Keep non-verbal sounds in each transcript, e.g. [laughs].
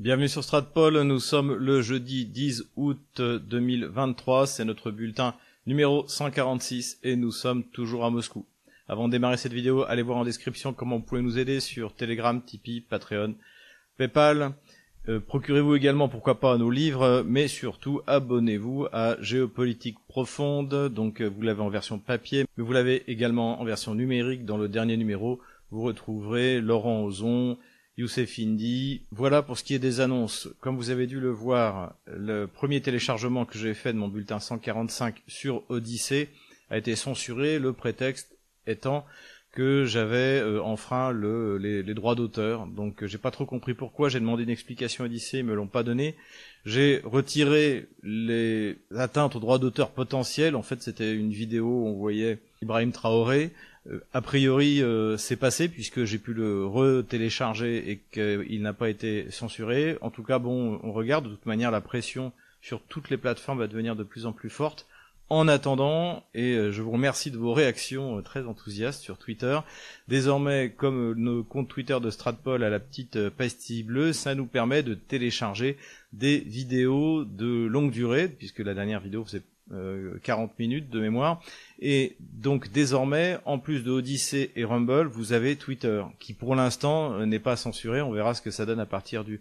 Bienvenue sur Stratpol, nous sommes le jeudi 10 août 2023, c'est notre bulletin numéro 146 et nous sommes toujours à Moscou. Avant de démarrer cette vidéo, allez voir en description comment vous pouvez nous aider sur Telegram, Tipeee, Patreon, Paypal. Euh, procurez-vous également, pourquoi pas, nos livres, mais surtout abonnez-vous à Géopolitique Profonde. Donc euh, vous l'avez en version papier, mais vous l'avez également en version numérique. Dans le dernier numéro, vous retrouverez Laurent Ozon, Youssef Indy. Voilà pour ce qui est des annonces. Comme vous avez dû le voir, le premier téléchargement que j'ai fait de mon bulletin 145 sur Odyssée a été censuré, le prétexte étant que j'avais euh, enfreint le, les, droits d'auteur. Donc j'ai pas trop compris pourquoi. J'ai demandé une explication à Odyssée, ils me l'ont pas donné. J'ai retiré les atteintes aux droits d'auteur potentiels. En fait, c'était une vidéo où on voyait Ibrahim Traoré euh, a priori, euh, c'est passé puisque j'ai pu le retélécharger et qu'il n'a pas été censuré. En tout cas, bon, on regarde. De toute manière, la pression sur toutes les plateformes va devenir de plus en plus forte. En attendant, et euh, je vous remercie de vos réactions très enthousiastes sur Twitter. Désormais, comme nos comptes Twitter de Stratpol à la petite pastille bleue, ça nous permet de télécharger des vidéos de longue durée, puisque la dernière vidéo faisait 40 minutes de mémoire. Et donc désormais, en plus de Odyssey et Rumble, vous avez Twitter, qui pour l'instant euh, n'est pas censuré. On verra ce que ça donne à partir du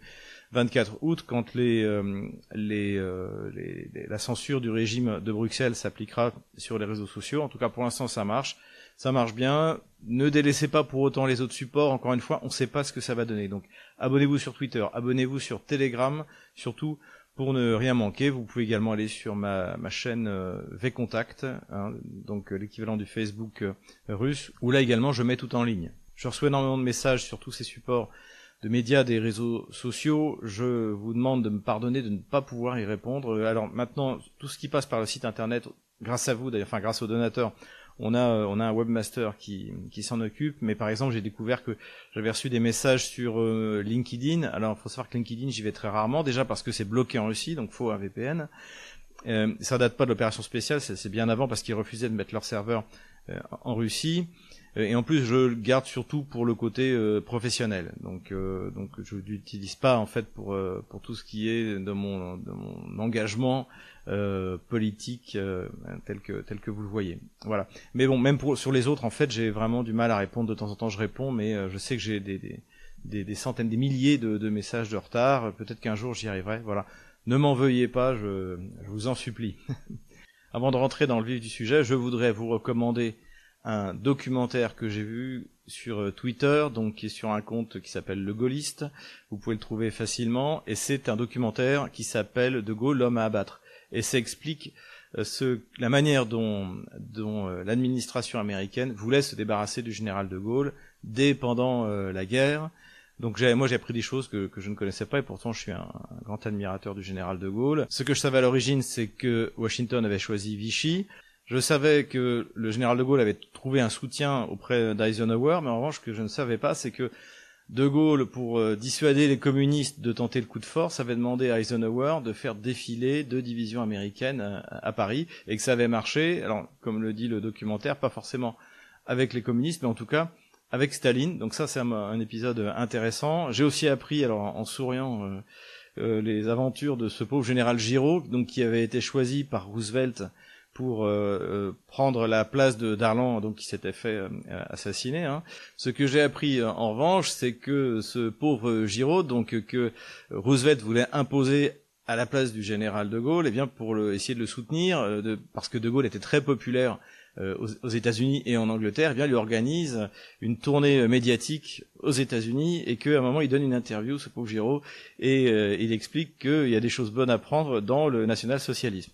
24 août, quand les, euh, euh, les, la censure du régime de Bruxelles s'appliquera sur les réseaux sociaux. En tout cas, pour l'instant, ça marche. Ça marche bien. Ne délaissez pas pour autant les autres supports. Encore une fois, on ne sait pas ce que ça va donner. Donc, abonnez-vous sur Twitter, abonnez-vous sur Telegram, surtout pour ne rien manquer, vous pouvez également aller sur ma, chaîne euh, VContact, hein, donc euh, l'équivalent du Facebook euh, russe, où là également je mets tout en ligne. Je reçois énormément de messages sur tous ces supports de médias des réseaux sociaux. Je vous demande de me pardonner de ne pas pouvoir y répondre. Alors maintenant, tout ce qui passe par le site internet, grâce à vous, d'ailleurs, enfin grâce aux donateurs, on a euh, on a un webmaster qui qui s'en occupe mais par exemple j'ai découvert que j'avais reçu des messages sur euh, LinkedIn. Alors faut savoir que LinkedIn j'y vais très rarement déjà parce que c'est bloqué en Russie donc faut un VPN euh, ça date pas de l'opération spéciale c'est bien avant parce qu'ils refusaient de mettre leur serveur euh, en Russie. Et en plus je le garde surtout pour le côté professionnel. Donc donc je l'utilise pas en fait pour pour tout ce qui est de mon de mon engagement euh, politique euh, tel que tel que vous le voyez. Voilà. Mais bon, même pour sur les autres, en fait, j'ai vraiment du mal à répondre. De temps en temps, je réponds, mais euh, je sais que j'ai des, des, des, centaines, des milliers de, de messages de retard. Peut-être qu'un jour j'y arriverai. Voilà. Ne m'en veuillez pas, je, je vous en supplie. [laughs] Avant de rentrer dans le vif du sujet, je voudrais vous recommander un documentaire que j'ai vu sur Twitter, donc qui est sur un compte qui s'appelle Le Gaulliste. Vous pouvez le trouver facilement, et c'est un documentaire qui s'appelle De Gaulle, l'homme à abattre et ça explique euh, ce, la manière dont, euh, l'administration américaine voulait se débarrasser du général de Gaulle dès pendant euh, la guerre. Donc moi j'ai appris des choses que, que, je ne connaissais pas et pourtant je suis un, grand admirateur du général de Gaulle. Ce que je savais à l'origine c'est que Washington avait choisi Vichy. Je savais que le général de Gaulle avait trouvé un soutien auprès d'Eisenhower, mais en revanche ce que je ne savais pas c'est que de Gaulle, pour euh, dissuader les communistes de tenter le coup de force, avait demandé à Eisenhower de faire défiler deux divisions américaines euh, à, Paris, et que ça avait marché, alors comme le dit le documentaire, pas forcément avec les communistes, mais en tout cas avec Staline. Donc ça, c'est un, épisode intéressant. J'ai aussi appris, alors en souriant, euh, les aventures de ce pauvre général Giraud, donc qui avait été choisi par Roosevelt pour euh, euh, prendre la place de Darlan, donc qui s'était fait euh, assassiner. Hein. Ce que j'ai appris en revanche, c'est que ce pauvre Giraud, donc que Roosevelt voulait imposer à la place du général de Gaulle, et eh bien pour essayer de le soutenir, parce que de Gaulle était très populaire aux, aux États-Unis et en Angleterre, eh bien lui organise une tournée médiatique aux États-Unis et qu'à un moment il donne une interview, ce pauvre Giraud, et il explique qu'il y a des choses bonnes à prendre dans le national-socialisme.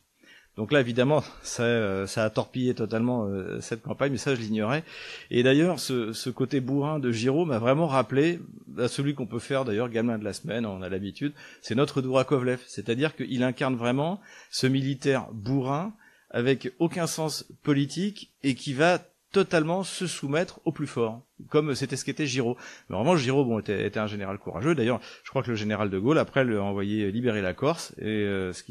Donc là, évidemment, [laughs] ça, euh, ça a torpillé totalement euh, cette campagne, mais ça, je l'ignorais. Et d'ailleurs, ce, ce, côté bourrin de Giraud m'a vraiment rappelé à celui qu'on peut faire, d'ailleurs, gamin de la semaine, on a l'habitude, c'est notre Dourakovlev. C'est-à-dire qu'il incarne vraiment ce militaire bourrin avec aucun sens politique et qui va totalement se soumettre au plus fort, comme c'était ce qu'était Giraud. Mais vraiment, Giraud bon, était, était un général courageux. D'ailleurs, je crois que le général de Gaulle, après, l'a envoyé libérer la Corse, et euh, ce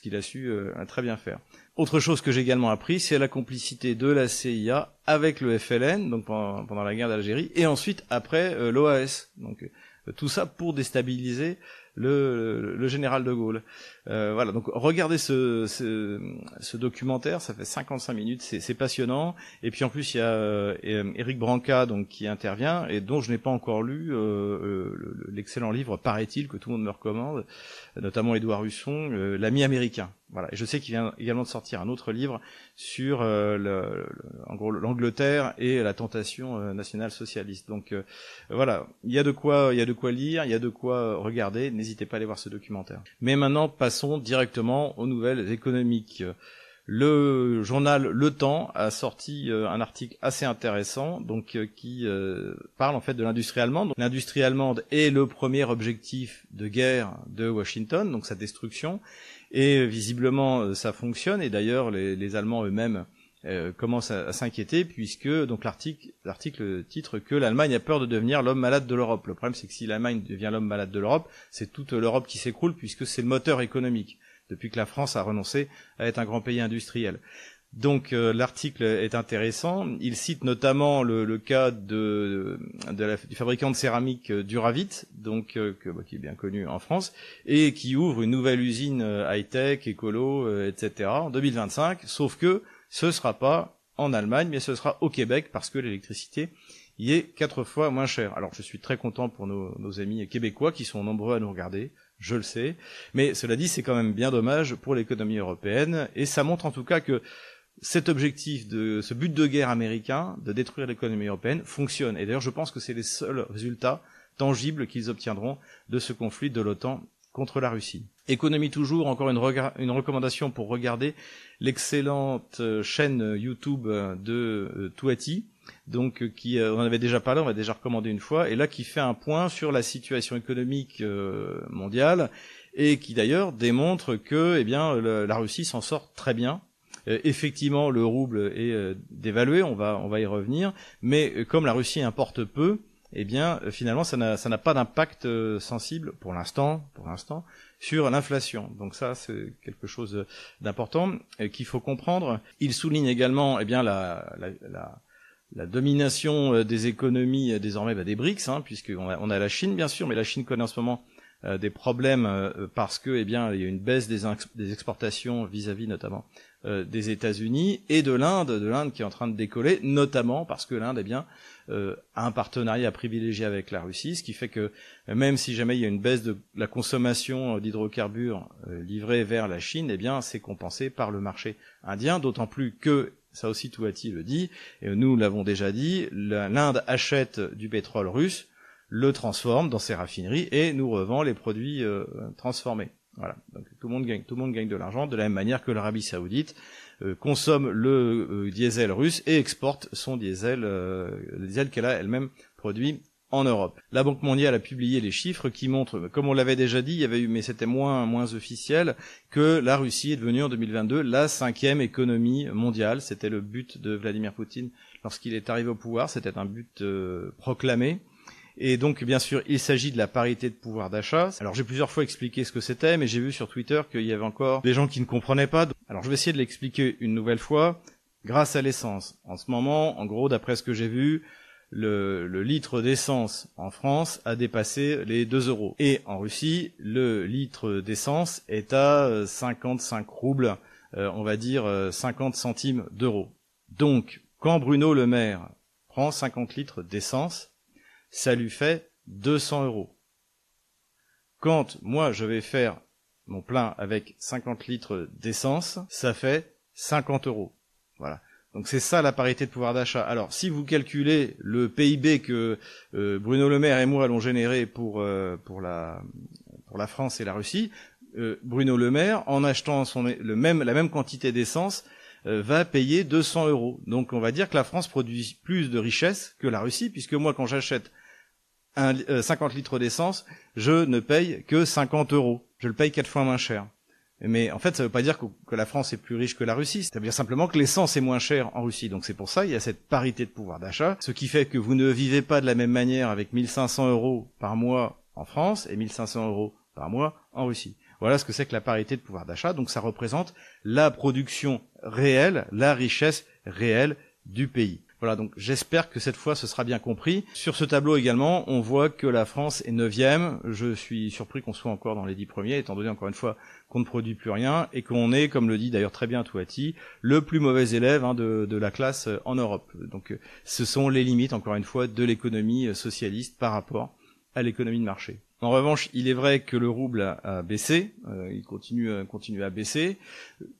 qu'il a su euh, très bien faire. Autre chose que j'ai également appris, c'est la complicité de la CIA avec le FLN, donc pendant, pendant la guerre d'Algérie, et ensuite après euh, l'OAS. Donc tout ça pour déstabiliser le, le général de Gaulle. Euh, voilà, donc regardez ce, documentaire, ça fait 55 minutes, c'est passionnant. Et puis en plus il y a euh, Eric Branca donc qui intervient et dont je n'ai pas encore lu euh, l'excellent livre paraît-il que tout le monde me recommande, notamment Édouard Husson, l'ami américain. Voilà, et je sais qu'il vient également de sortir un autre livre sur le, en l'Angleterre et la tentation nationale socialiste. Donc voilà, il y a de quoi, il y a de quoi lire, il y a de quoi regarder. N'hésitez pas à aller voir ce documentaire. Mais maintenant passons directement aux nouvelles économiques. Le journal Le Temps a sorti euh, un article assez intéressant, donc euh, qui euh, parle en fait de l'industrie allemande. L'industrie allemande est le premier objectif de guerre de Washington, donc sa destruction, et visiblement ça fonctionne. Et d'ailleurs, les, Allemands eux-mêmes commencent à, s'inquiéter puisque donc l'article l'article titre que l'Allemagne a peur de devenir l'homme malade de l'Europe. Le problème c'est que si l'Allemagne devient l'homme malade de l'Europe, c'est toute l'Europe qui s'écroule puisque c'est le moteur économique depuis que la France a renoncé à être un grand pays industriel. Donc euh, l'article est intéressant. Il cite notamment le, cas de, du fabricant de céramique euh, Duravit, donc euh, bah, qui est bien connu en France, et qui ouvre une nouvelle usine high-tech, écolo, etc. en 2025. Sauf que ce sera pas en Allemagne, mais ce sera au Québec parce que l'électricité y est quatre fois moins chère. Alors je suis très content pour nos amis québécois qui sont nombreux à nous regarder je le sais. Mais cela dit, c'est quand même bien dommage pour l'économie européenne, et ça montre en tout cas que cet objectif de ce but de guerre américain de détruire l'économie européenne fonctionne. Et d'ailleurs, je pense que c'est les seuls résultats tangibles qu'ils obtiendront de ce conflit de l'OTAN contre la Russie. Économie toujours, encore une, recommandation pour regarder l'excellente chaîne YouTube de euh, Touati, donc euh, qui euh, on en avait déjà parlé, on va déjà recommandé une fois, et là qui fait un point sur la situation économique euh, mondiale et qui d'ailleurs démontre que eh bien la Russie s'en sort très bien. Effectivement, le rouble est dévalué, on va on va y revenir, mais comme la Russie importe peu, eh bien finalement ça n'a pas d'impact sensible pour l'instant pour l'instant sur l'inflation. Donc ça c'est quelque chose d'important qu'il faut comprendre. Il souligne également eh bien la, la, la la domination euh, des économies euh, désormais bah, des BRICS, hein, puisqu'on a, on a la Chine bien sûr, mais la Chine connaît en ce moment euh, des problèmes parce que eh bien il y a une baisse des, des exportations vis-à-vis notamment des États-Unis et de l'Inde, de l'Inde qui est en train de décoller, notamment parce que l'Inde eh bien a un partenariat privilégié avec la Russie, ce qui fait que même si jamais il y a une baisse de la consommation d'hydrocarbures livrés vers la Chine, eh bien c'est compensé par le marché indien, d'autant plus que ça aussi Touati le dit, nous l'avons déjà dit, l'Inde achète du pétrole russe, le transforme dans ses raffineries et nous revend les produits euh, transformés. Voilà, donc tout le monde gagne, tout le monde gagne de l'argent de la même manière que l'Arabie Saoudite euh, consomme le euh, diesel russe et exporte son diesel, le diesel qu'elle a elle-même produit en Europe. La Banque mondiale a publié les chiffres qui montrent, comme on l'avait déjà dit, il y avait eu, mais c'était moins moins officiel, que la Russie est devenue en 2022 la cinquième économie mondiale. C'était le but de Vladimir Poutine lorsqu'il est arrivé au pouvoir. C'était un but euh, proclamé. Et donc, bien sûr, il s'agit de la parité de pouvoir d'achat. Alors, j'ai plusieurs fois expliqué ce que c'était, mais j'ai vu sur Twitter qu'il y avait encore des gens qui ne comprenaient pas. Alors, je vais essayer de l'expliquer une nouvelle fois. Grâce à l'essence. En ce moment, en gros, d'après ce que j'ai vu, le, litre d'essence en France a dépassé les 2 euros. Et en Russie, le litre d'essence est à 55 roubles, euh, on va dire 50 euh, centimes d'euros. Donc, quand Bruno Le Maire prend 50 litres d'essence, ça lui fait 200 euros. Quand moi je vais faire mon plein avec 50 litres d'essence, ça fait 50 euros. Voilà. Donc c'est ça la parité de pouvoir d'achat. Alors si vous calculez le PIB que euh, Bruno Le Maire et moi allons générer pour euh, pour la pour la France et la Russie, euh, Bruno Le Maire en achetant le même la même quantité d'essence va payer 200 euros. Donc on va dire que la France produit plus de richesses que la Russie puisque moi quand j'achète un, 50 litres d'essence, je ne paye que 50 euros. Je le paye quatre fois moins cher. Mais en fait, ça ne veut pas dire que, la France est plus riche que la Russie. C'est-à-dire simplement que l'essence est moins chère en Russie. Donc c'est pour ça il y a cette parité de pouvoir d'achat, ce qui fait que vous ne vivez pas de la même manière avec 1500 euros par mois en France et 1500 euros par mois en Russie. Voilà ce que c'est que la parité de pouvoir d'achat. Donc ça représente la production réelle, la richesse réelle du pays. Voilà, donc j'espère que cette fois ce sera bien compris. Sur ce tableau également, on voit que la France est neuvième. Je suis surpris qu'on soit encore dans les dix premiers, étant donné encore une fois qu'on ne produit plus rien et qu'on est, comme le dit d'ailleurs très bien Touati, le plus mauvais élève hein, de, de, la classe en Europe. Donc ce sont les limites, encore une fois, de l'économie socialiste par rapport à l'économie de marché. En revanche, il est vrai que le rouble a, baissé, euh, il continue, euh, continue à baisser.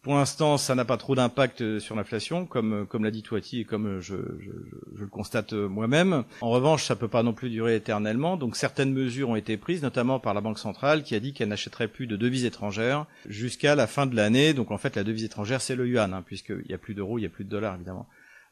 Pour l'instant, ça n'a pas trop d'impact euh, sur l'inflation, comme, comme l'a dit Touati et comme je, le constate moi-même. En revanche, ça peut pas non plus durer éternellement, donc certaines mesures ont été prises, notamment par la Banque centrale, qui a dit qu'elle n'achèterait plus de devises étrangères jusqu'à la fin de l'année. Donc en fait, la devise étrangère, c'est le yuan, hein, puisqu'il n'y a plus d'euros, il n'y a plus de dollars, évidemment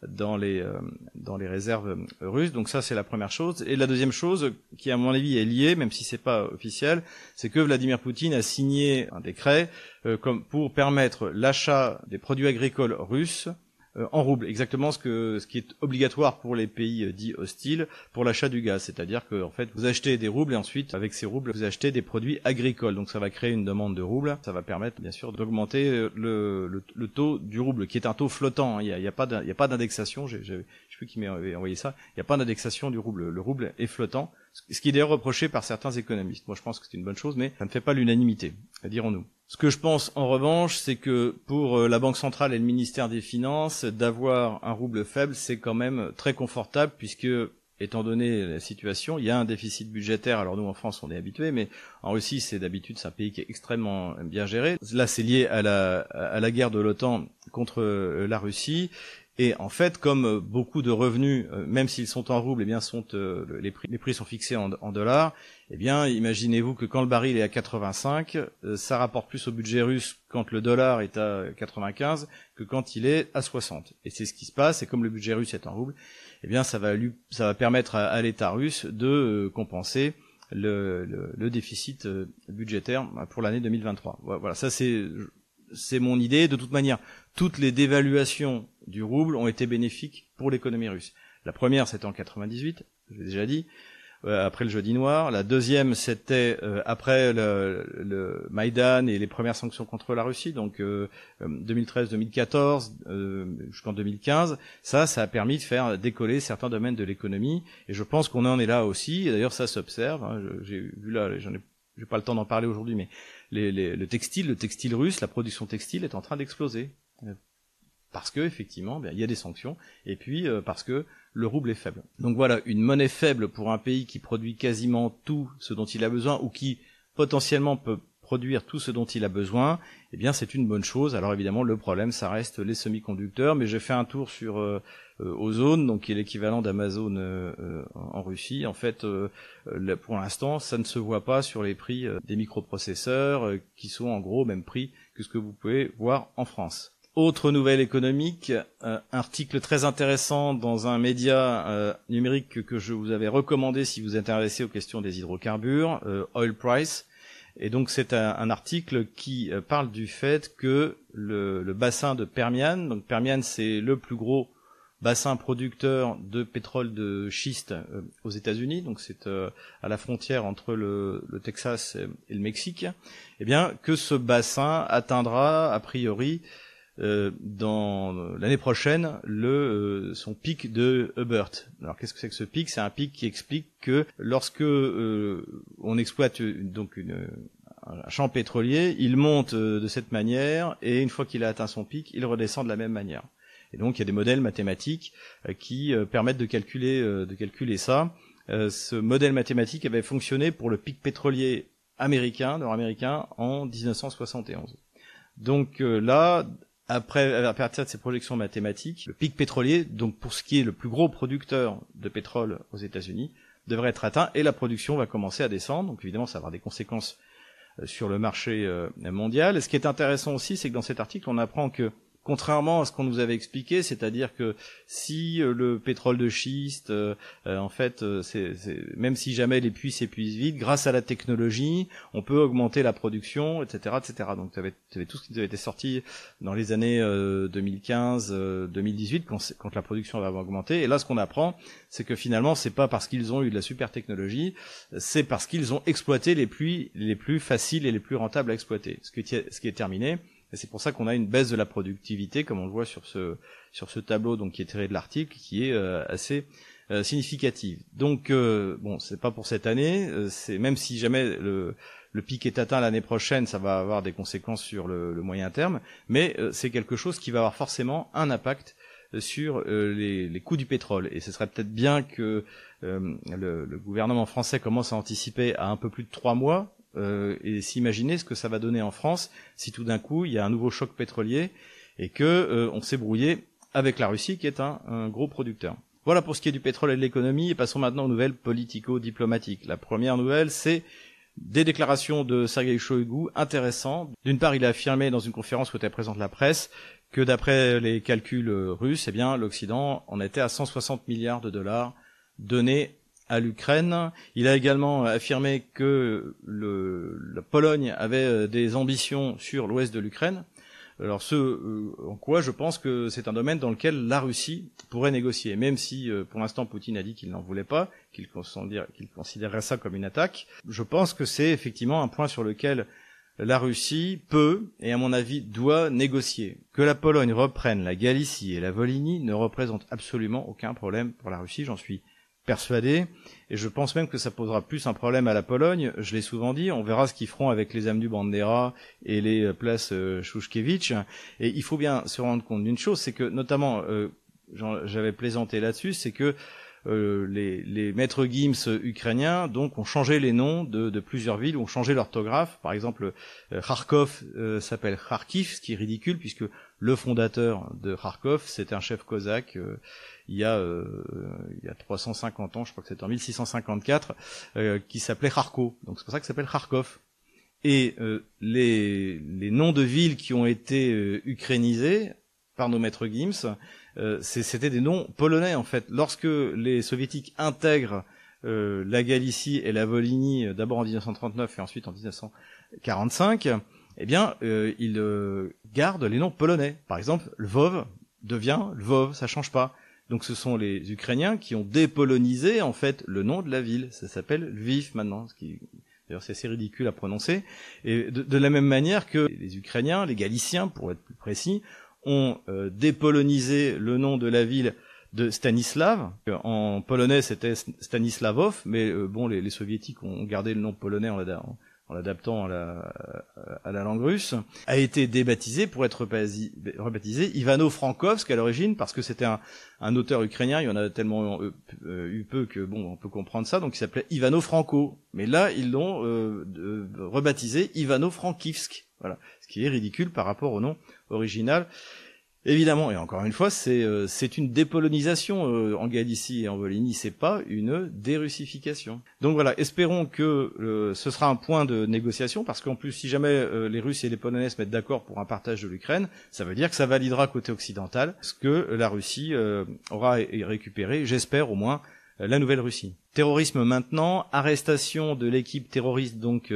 dans les euh, dans les réserves russes. Donc ça c'est la première chose. Et la deuxième chose qui à mon avis est liée, même si c'est pas officiel, c'est que Vladimir Poutine a signé un décret euh, comme pour permettre l'achat des produits agricoles russes euh, en roubles, exactement ce que ce qui est obligatoire pour les pays euh, dits hostiles pour l'achat du gaz, c'est-à-dire que en fait vous achetez des roubles et ensuite avec ces roubles vous achetez des produits agricoles, donc ça va créer une demande de roubles, ça va permettre bien sûr d'augmenter euh, le, le, taux du rouble qui est un taux flottant, hein. il n'y a, pas d'indexation, je sais plus qui m'a envoyé ça, il n'y a pas d'indexation du rouble, le rouble est flottant, ce qui est d'ailleurs reproché par certains économistes. Moi je pense que c'est une bonne chose, mais ça ne fait pas l'unanimité, dirons-nous. Ce que je pense en revanche, c'est que pour euh, la Banque centrale et le ministère des Finances, d'avoir un rouble faible, c'est quand même très confortable puisque étant donné la situation, il y a un déficit budgétaire. Alors nous en France, on est habitué, mais en Russie, c'est d'habitude c'est un pays qui est extrêmement bien géré. Là, c'est lié à la, à la guerre de l'OTAN contre euh, la Russie. Et en fait, comme beaucoup de revenus, euh, même s'ils sont en roubles, eh bien sont euh, les prix, les prix sont fixés en, dollars. Eh bien, imaginez-vous que quand le baril est à 85, euh, ça rapporte plus au budget russe quand le dollar est à 95 que quand il est à 60. Et c'est ce qui se passe. Et comme le budget russe est en roubles, eh bien, ça va lui, ça va permettre à, l'État russe de compenser le, le, le, déficit budgétaire pour l'année 2023. Voilà, ça c'est c'est mon idée. De toute manière, toutes les dévaluations du rouble ont été bénéfiques pour l'économie russe. La première, c'était en 98, je l'ai déjà dit, euh, après le jeudi noir. La deuxième, c'était euh, après le, le, Maïdan et les premières sanctions contre la Russie, donc 2013-2014 euh, jusqu'en 2015. Ça, ça a permis de faire décoller certains domaines de l'économie, et je pense qu'on en est là aussi. D'ailleurs, ça s'observe. Hein, J'ai vu là, j'en ai, j'ai pas le temps d'en parler aujourd'hui, mais les, les, le textile, le textile russe, la production textile est en train d'exploser parce que effectivement, ben, il y a des sanctions, et puis euh, parce que le rouble est faible. Donc voilà, une monnaie faible pour un pays qui produit quasiment tout ce dont il a besoin, ou qui potentiellement peut produire tout ce dont il a besoin, eh bien c'est une bonne chose. Alors évidemment, le problème, ça reste les semi-conducteurs, mais j'ai fait un tour sur euh, euh Ozone, donc qui est l'équivalent d'Amazon euh, en Russie. En fait, pour l'instant, ça ne se voit pas sur les prix des microprocesseurs, qui sont en gros au même prix que ce que vous pouvez voir en France. Autre nouvelle économique, euh, article très intéressant dans un média euh, numérique que, je vous avais recommandé si vous êtes intéressé aux questions des hydrocarbures, euh, Oil Price. Et donc c'est un, article qui parle du fait que le, le bassin de Permian, donc Permian c'est le plus gros bassin producteur de pétrole de schiste aux États-Unis, donc c'est à la frontière entre le, le, Texas et le Mexique, eh bien que ce bassin atteindra a priori euh, dans l'année prochaine le euh, son pic de Hubert. Alors qu'est-ce que c'est que ce pic? C'est un pic qui explique que lorsque euh, on exploite donc une, un champ pétrolier, il monte de cette manière et une fois qu'il a atteint son pic, il redescend de la même manière. Et donc il y a des modèles mathématiques qui permettent de calculer de calculer ça. ce modèle mathématique avait fonctionné pour le pic pétrolier américain, nord-américain, en 1971. Donc là, après, à partir de ces projections mathématiques, le pic pétrolier, donc pour ce qui est le plus gros producteur de pétrole aux États-Unis, devrait être atteint et la production va commencer à descendre. Donc évidemment, ça va avoir des conséquences euh, sur le marché euh, mondial. Et ce qui est intéressant aussi, c'est que dans cet article, on apprend que contrairement à ce qu'on nous avait expliqué, c'est-à-dire que si euh, le pétrole de schiste, euh, euh, en fait, c'est, même si jamais les puits s'épuisent vite, grâce à la technologie, on peut augmenter la production, etc., etc. Donc, tu avais, tout ce qui avait été sorti dans les années 2015-2018 quand, quand, la production va augmenter. Et là, ce qu'on apprend, c'est que finalement, c'est pas parce qu'ils ont eu de la super technologie, c'est parce qu'ils ont exploité les puits les plus faciles et les plus rentables à exploiter. Ce qui est, ce qui est terminé, Et c'est pour ça qu'on a une baisse de la productivité, comme on le voit sur ce sur ce tableau donc qui est tiré de l'article, qui est assez significative. Donc bon, c'est pas pour cette année. c'est même si jamais le le pic est atteint l'année prochaine, ça va avoir des conséquences sur le, le moyen terme, mais c'est quelque chose qui va avoir forcément un impact sur les, les, coûts du pétrole. Et ce serait peut-être bien que euh, le, le, gouvernement français commence à anticiper à un peu plus de trois mois euh, et s'imaginer ce que ça va donner en France si tout d'un coup il y a un nouveau choc pétrolier et que euh, on s'est brouillé avec la Russie qui est un, un, gros producteur. Voilà pour ce qui est du pétrole et de l'économie et passons maintenant aux nouvelles politico-diplomatiques. La première nouvelle c'est des déclarations de Sergei Shoigu intéressantes. D'une part, il a affirmé dans une conférence où était présente la presse que d'après les calculs russes, eh bien, l'Occident en était à 160 milliards de dollars donnés à l'Ukraine. Il a également affirmé que le, la Pologne avait euh, des ambitions sur l'ouest de l'Ukraine. Alors ce euh, en quoi je pense que c'est un domaine dans lequel la Russie pourrait négocier, même si euh, pour l'instant Poutine a dit qu'il n'en voulait pas, qu'il considérerait ça comme une attaque. Je pense que c'est effectivement un point sur lequel la Russie peut, et à mon avis doit, négocier. Que la Pologne reprenne la Galicie et la Volhynie ne représente absolument aucun problème pour la Russie, j'en suis persuadé, et je pense même que ça posera plus un problème à la Pologne, je l'ai souvent dit, on verra ce qu'ils feront avec les âmes du Bandera et les euh, places euh, Shushkevich, et il faut bien se rendre compte d'une chose, c'est que notamment, euh, j'avais plaisanté là-dessus, c'est que euh, les, les, maîtres Gims ukrainiens donc ont changé les noms de, de plusieurs villes, ont changé l'orthographe. Par exemple, euh, Kharkov euh, s'appelle Kharkiv, ce qui est ridicule puisque le fondateur de Kharkov, c'était un chef cosaque il y a il y a 350 ans, je crois que c'était en 1654, qui s'appelait Kharko. Donc c'est pour ça que s'appelle Kharkov. Et les, les noms de villes qui ont été ukrainisés par nos maîtres Gims euh, c'était des noms polonais en fait. Lorsque les soviétiques intègrent euh, la Galicie et la Volhynie, euh, d'abord en 1939 et ensuite en 1945, eh bien, ils gardent les noms polonais. Par exemple, Lvov devient Lvov, ça change pas. Donc ce sont les Ukrainiens qui ont dépolonisé en fait le nom de la ville. Ça s'appelle Lviv maintenant, d'ailleurs c'est assez ridicule à prononcer. Et de, la même manière que les Ukrainiens, les Galiciens pour être plus précis, ont euh, dépolonisé le nom de la ville de Stanislav. En polonais, c'était Stanislavov, mais euh, bon, les, soviétiques ont gardé le nom polonais en l'adaptant à la, à la langue russe, a été débaptisé pour être rebaptisé Ivano-Frankovsk à l'origine, parce que c'était un, un, auteur ukrainien, il y en a tellement eu, eu peu que bon, on peut comprendre ça, donc il s'appelait Ivano-Franco. Mais là, ils l'ont euh, rebaptisé Ivano-Frankivsk. Voilà, ce qui est ridicule par rapport au nom original. Évidemment, et encore une fois, c'est euh, une dépolonisation euh, en Galicie et en Volhynie, c'est pas une dérussification. Donc voilà, espérons que euh, ce sera un point de négociation, parce qu'en plus, si jamais les Russes et les Polonais se mettent d'accord pour un partage de l'Ukraine, ça veut dire que ça validera côté occidental ce que la Russie aura récupéré, j'espère au moins, la nouvelle Russie. Terrorisme maintenant, arrestation de l'équipe terroriste donc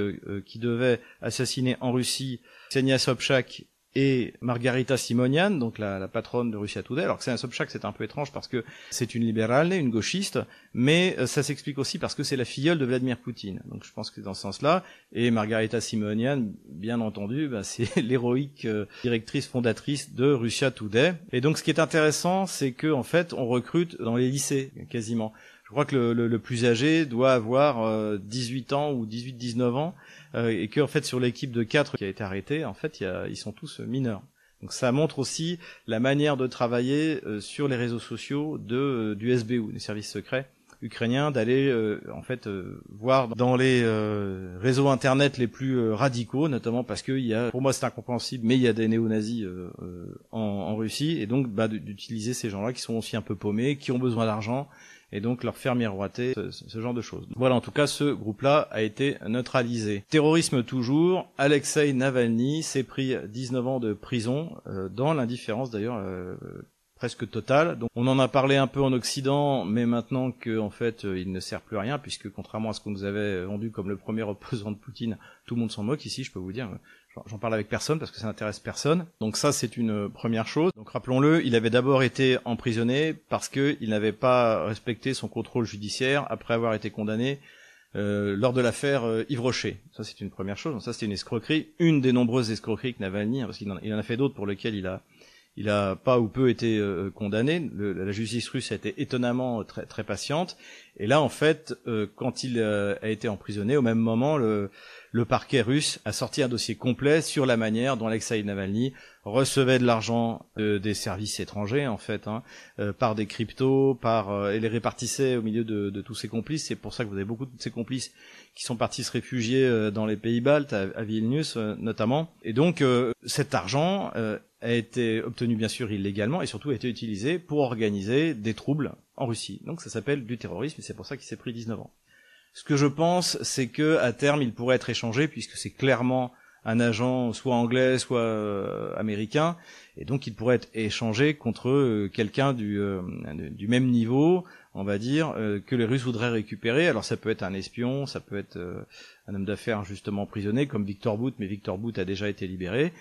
qui devait assassiner en Russie Ksenia Sobchak et Margarita Simonian, donc la, la, patronne de Russia Today. Alors que c'est un Sobchak, c'est un peu étrange parce que c'est une libérale, une gauchiste, mais euh, ça s'explique aussi parce que c'est la filleule de Vladimir Poutine. Donc je pense que c'est dans ce sens-là. Et Margarita Simonian, bien entendu, bah, [laughs] c'est l'héroïque euh, directrice fondatrice de Russia Today. Et donc ce qui est intéressant, c'est que en fait, on recrute dans les lycées quasiment. Je crois que le, le, plus âgé doit avoir 18 euh, ans ou 18-19 ans et que en fait sur l'équipe de 4 qui a été arrêtée, en fait, y a, ils sont tous mineurs. Donc ça montre aussi la manière de travailler euh, sur les réseaux sociaux de euh, du SBU, des services secrets ukrainiens, d'aller en fait voir dans les réseaux internet les plus radicaux, notamment parce que il y a, pour moi c'est incompréhensible, mais il y a des néo-nazis en, en, Russie, et donc bah, d'utiliser ces gens-là qui sont aussi un peu paumés, qui ont besoin d'argent, et donc leur faire miroiter ce, genre de choses. Voilà, en tout cas, ce groupe-là a été neutralisé. Terrorisme toujours, Alexei Navalny s'est pris 19 ans de prison, euh, dans l'indifférence d'ailleurs euh, presque totale. Donc on en a parlé un peu en Occident, mais maintenant qu'en fait euh, il ne sert plus à rien, puisque contrairement à ce qu'on nous avait vendu comme le premier [laughs] opposant de Poutine, tout le monde s'en moque ici, je peux vous dire. J'en parle avec personne parce que ça n'intéresse personne. Donc ça, c'est une première chose. Donc rappelons-le, il avait d'abord été emprisonné parce qu'il n'avait pas respecté son contrôle judiciaire après avoir été condamné lors de l'affaire Yves Rocher. Ça, c'est une première chose. Ça, c'était une escroquerie, une des nombreuses escroqueries que Navalny, hein, parce qu'il en, en, a fait d'autres pour lesquelles il a, il a pas ou peu été condamné. la justice russe a été étonnamment très, très patiente. Et là, en fait, quand il a été emprisonné, au même moment, le, le parquet russe a sorti un dossier complet sur la manière dont Alexei Navalny recevait de l'argent euh, des services étrangers en fait, hein, euh, par des cryptos, par euh, et les répartissait au milieu de, tous ses complices. C'est pour ça que vous avez beaucoup de ses complices qui sont partis se réfugier dans les pays baltes, à, à Vilnius notamment. Et donc cet argent a été obtenu bien sûr illégalement et surtout a été utilisé pour organiser des troubles en Russie. Donc ça s'appelle du terrorisme et c'est pour ça qu'il s'est pris 19 ans. Ce que je pense, c'est que à terme, il pourrait être échangé puisque c'est clairement un agent soit anglais, soit euh, américain, et donc il pourrait être échangé contre euh, quelqu'un du, euh, du même niveau, on va dire, que les Russes voudraient récupérer. Alors ça peut être un espion, ça peut être un homme d'affaires injustement emprisonné, comme Victor Boot, mais Victor Boot a déjà été libéré.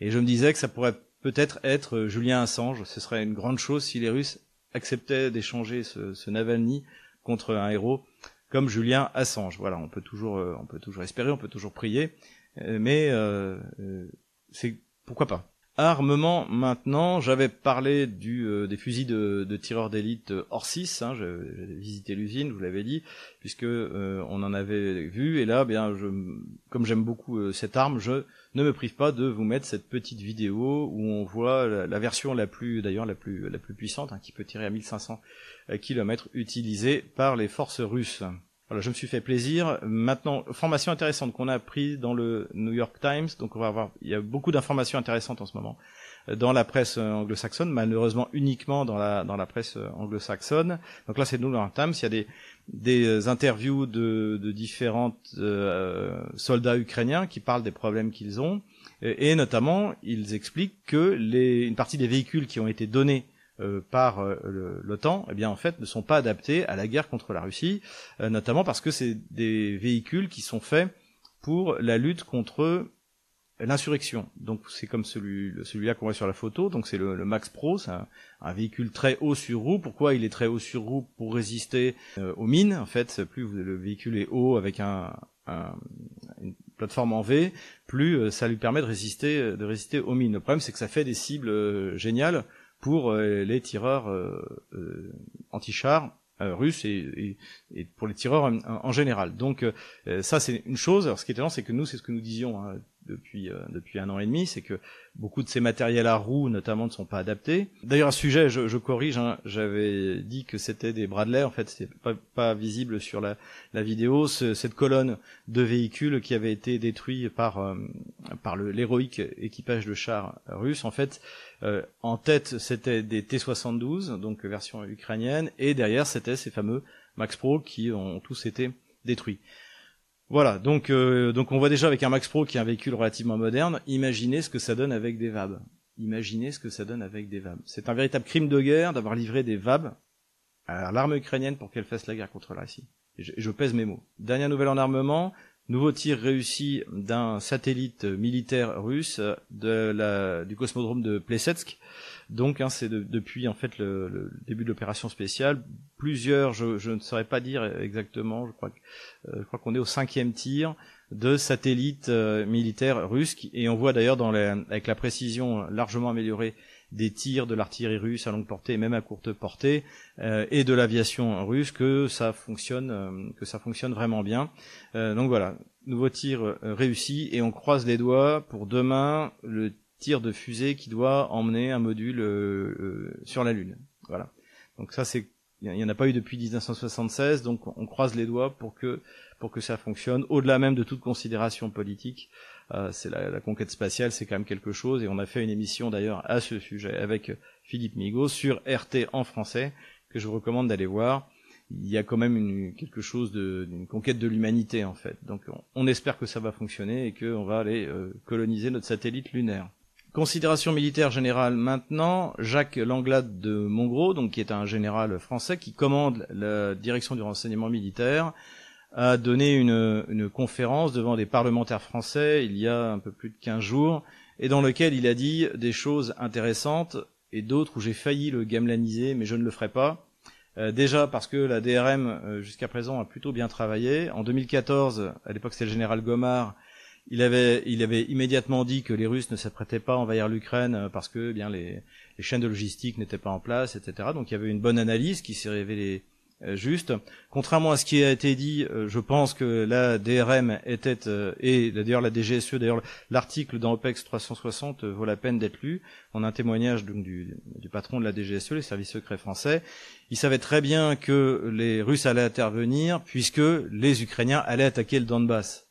Et je me disais que ça pourrait peut-être être Julien Assange. Ce serait une grande chose si les Russes acceptaient d'échanger ce, ce Navalny contre un héros comme Julien Assange. Voilà, on peut toujours, euh, on peut toujours espérer, on peut toujours prier, euh, mais euh, c'est pourquoi pas. Armement maintenant, j'avais parlé du, des fusils de, de tireurs d'élite Orsis, hein, j'ai visité l'usine, vous l'avais dit, puisque on en avait vu, et là, bien, je, comme j'aime beaucoup cette arme, je ne me prive pas de vous mettre cette petite vidéo où on voit la, version la plus, d'ailleurs la plus, la plus puissante, hein, qui peut tirer à 1500 kilomètres utilisés par les forces russes. Voilà, je me suis fait plaisir. Maintenant, formation intéressante qu'on a appris dans le New York Times. Donc, on va avoir, il y a beaucoup d'informations intéressantes en ce moment euh, dans la presse euh, anglo-saxonne, malheureusement uniquement dans la dans la presse euh, anglo-saxonne. Donc là, c'est New York Times. Il y a des des interviews de, de différents soldats ukrainiens qui parlent des problèmes qu'ils ont, et, notamment, ils expliquent que les une partie des véhicules qui ont été donnés euh, par euh, l'OTAN, eh bien en fait ne sont pas adaptés à la guerre contre la Russie, euh, notamment parce que c'est des véhicules qui sont faits pour la lutte contre l'insurrection. Donc c'est comme celui celui-là qu'on voit sur la photo. Donc c'est le, Max Pro, c'est un, véhicule très haut sur roue. Pourquoi il est très haut sur roue Pour résister aux mines. En fait, plus le véhicule est haut avec un, une plateforme en V, plus ça lui permet de résister de résister aux mines. Le problème c'est que ça fait des cibles géniales pour euh, les tireurs euh, euh, anti-chars russes et, et, pour les tireurs en, général. Donc ça c'est une chose. Alors ce qui est étonnant c'est que nous c'est ce que nous disions hein, depuis depuis un an et demi, c'est que beaucoup de ces matériels à roues notamment ne sont pas adaptés. D'ailleurs à ce sujet, je, je corrige, hein, j'avais dit que c'était des Bradley, en fait c'était pas, pas visible sur la, la vidéo. Ce, cette colonne de véhicules qui avait été détruite par par l'héroïque équipage de chars russes, en fait euh, en tête, c'était des T-72, donc version ukrainienne, et derrière, c'était ces fameux Max Pro qui ont tous été détruits. Voilà, donc euh, donc on voit déjà avec un Max Pro qui est un véhicule relativement moderne, imaginez ce que ça donne avec des VAB. Imaginez ce que ça donne avec des VAB. C'est un véritable crime de guerre d'avoir livré des VAB à l'armée ukrainienne pour qu'elle fasse la guerre contre la Russie. je, je pèse mes mots. Dernière nouvelle en armement, Nouveau tir réussi d'un satellite militaire russe la, du cosmodrome de Plesetsk. Donc hein, c'est depuis en fait le, début de l'opération spéciale. Plusieurs, je, ne saurais pas dire exactement, je crois, euh, je crois qu'on est au cinquième tir de satellites euh, militaires russes. Et on voit d'ailleurs dans avec la précision largement améliorée des tirs de l'artillerie russe à longue portée, même à courte portée, euh, et de l'aviation russe, que ça fonctionne, euh, que ça fonctionne vraiment bien. Euh, donc voilà, nouveau tir réussi, et on croise les doigts pour demain le tir de fusée qui doit emmener un module sur la Lune. Voilà. Donc ça c'est il n'y en a pas eu depuis 1976, donc on croise les doigts pour que pour que ça fonctionne, au-delà même de toute considération politique. Euh, c'est la, la, conquête spatiale, c'est quand même quelque chose, et on a fait une émission d'ailleurs à ce sujet avec Philippe Migaud sur RT en français, que je vous recommande d'aller voir. Il y a quand même une, quelque chose d'une conquête de l'humanité en fait. Donc on, on, espère que ça va fonctionner et qu'on va aller euh, coloniser notre satellite lunaire. Considération militaire générale maintenant, Jacques Langlade de Montgros, donc qui est un général français qui commande la direction du renseignement militaire, a donné une, une, conférence devant des parlementaires français il y a un peu plus de 15 jours, et dans lequel il a dit des choses intéressantes et d'autres où j'ai failli le gamelaniser, mais je ne le ferai pas. Euh, déjà parce que la DRM euh, jusqu'à présent a plutôt bien travaillé. En 2014, à l'époque c'était le général Gomard, il avait, immédiatement dit que les Russes ne s'apprêtaient pas à envahir l'Ukraine euh, parce que eh bien les, chaînes de logistique n'étaient pas en place, etc. Donc il y avait une bonne analyse qui s'est révélée euh, juste. Contrairement à ce qui a été dit, euh, je pense que la DRM était et d'ailleurs la DGSE, d'ailleurs l'article dans OPEX 360 vaut la peine d'être lu. On a un témoignage du, du, patron de la DGSE, les services secrets français. Il savait très bien que les Russes allaient intervenir puisque les Ukrainiens allaient attaquer le Donbass.